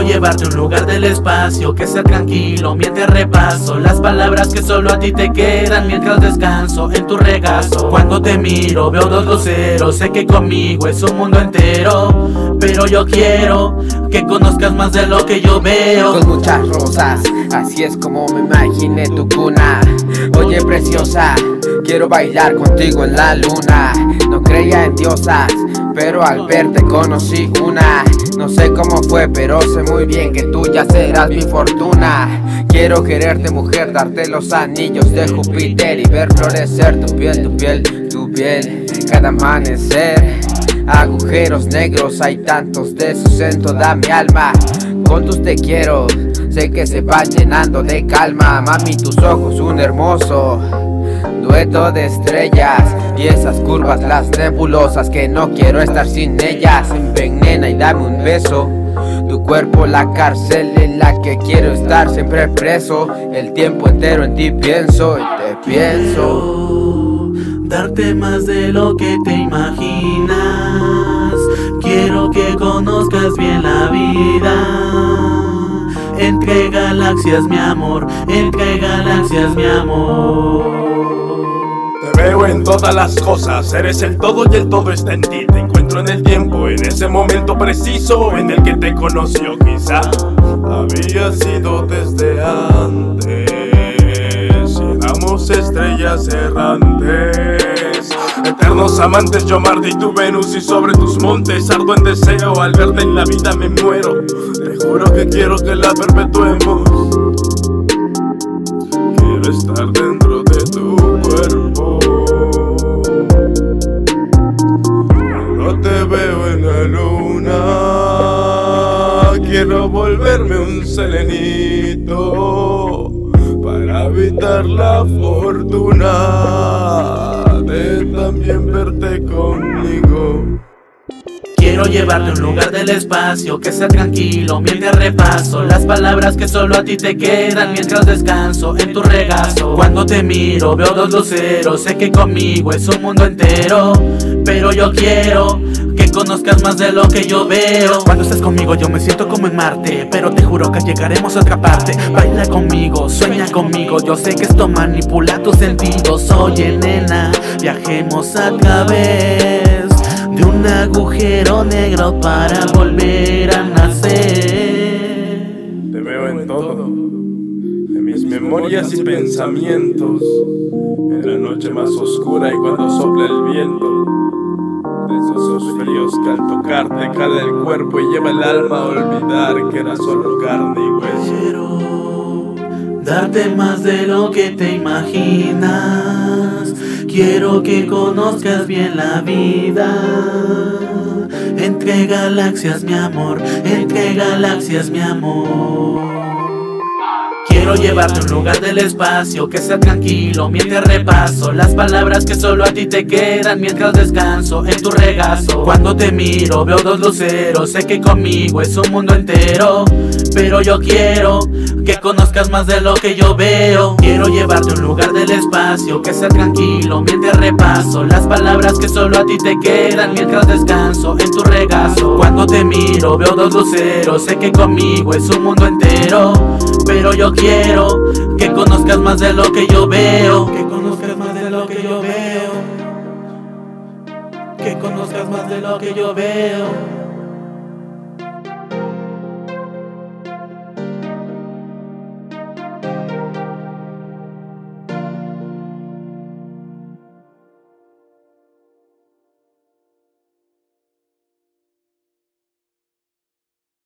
Llevarte a un lugar del espacio que sea tranquilo mientras repaso las palabras que solo a ti te quedan mientras descanso en tu regazo. Cuando te miro veo dos luceros, sé que conmigo es un mundo entero, pero yo quiero que conozcas más de lo que yo veo. Con muchas rosas, así es como me imaginé tu cuna. Oye preciosa, quiero bailar contigo en la luna. No creía en diosas, pero al verte conocí una. No sé cómo fue, pero sé muy bien que tú ya serás mi fortuna. Quiero quererte mujer, darte los anillos de Júpiter y ver florecer tu piel, tu piel, tu piel. Cada amanecer, agujeros negros, hay tantos de esos en toda mi alma. Con tus te quiero, sé que se va llenando de calma. Mami, tus ojos, un hermoso dueto de estrellas. Y esas curvas las nebulosas que no quiero estar sin ellas. Envenena y dame un beso. Tu cuerpo la cárcel en la que quiero estar siempre preso. El tiempo entero en ti pienso y te pienso. Darte más de lo que te imaginas. Quiero que conozcas bien la vida. Entre galaxias mi amor. Entre galaxias mi amor veo en todas las cosas, eres el todo y el todo está en ti. Te encuentro en el tiempo, en ese momento preciso en el que te conoció. Quizá había sido desde antes. Éramos estrellas errantes. Eternos amantes, yo Marte y tu Venus y sobre tus montes ardo en deseo. Al verte en la vida me muero. Te juro que quiero que la perpetuemos. Quiero estar dentro de tu cuerpo. Te veo en la luna, quiero volverme un selenito para evitar la fortuna de también verte conmigo. Quiero llevarte a un lugar del espacio que sea tranquilo mientras repaso las palabras que solo a ti te quedan mientras descanso en tu regazo. Cuando te miro veo dos luceros, sé que conmigo es un mundo entero, pero yo quiero que conozcas más de lo que yo veo. Cuando estás conmigo yo me siento como en Marte, pero te juro que llegaremos a otra parte. Baila conmigo, sueña conmigo, yo sé que esto manipula tus sentidos. Oye nena, viajemos a través de un agujero negro para volver a nacer. Te veo en todo, en mis memorias y pensamientos, en la noche más oscura y cuando sopla el viento. De esos fríos que al tocarte cala el cuerpo y lleva el alma a olvidar que era solo carne y hueso. Darte más de lo que te imaginas. Quiero que conozcas bien la vida. Entre galaxias, mi amor. Entre galaxias, mi amor. Quiero llevarte a un lugar del espacio que sea tranquilo mientras repaso las palabras que solo a ti te quedan mientras descanso en tu regazo. Cuando te miro veo dos luceros, sé que conmigo es un mundo entero, pero yo quiero que conozcas más de lo que yo veo. Quiero llevarte a un lugar del espacio que sea tranquilo mientras repaso las palabras que solo a ti te quedan mientras descanso en tu regazo. Cuando te miro veo dos luceros, sé que conmigo es un mundo entero, pero yo quiero que conozcas más de lo que yo veo. Que conozcas más de lo que yo veo. Que conozcas más de lo que yo veo.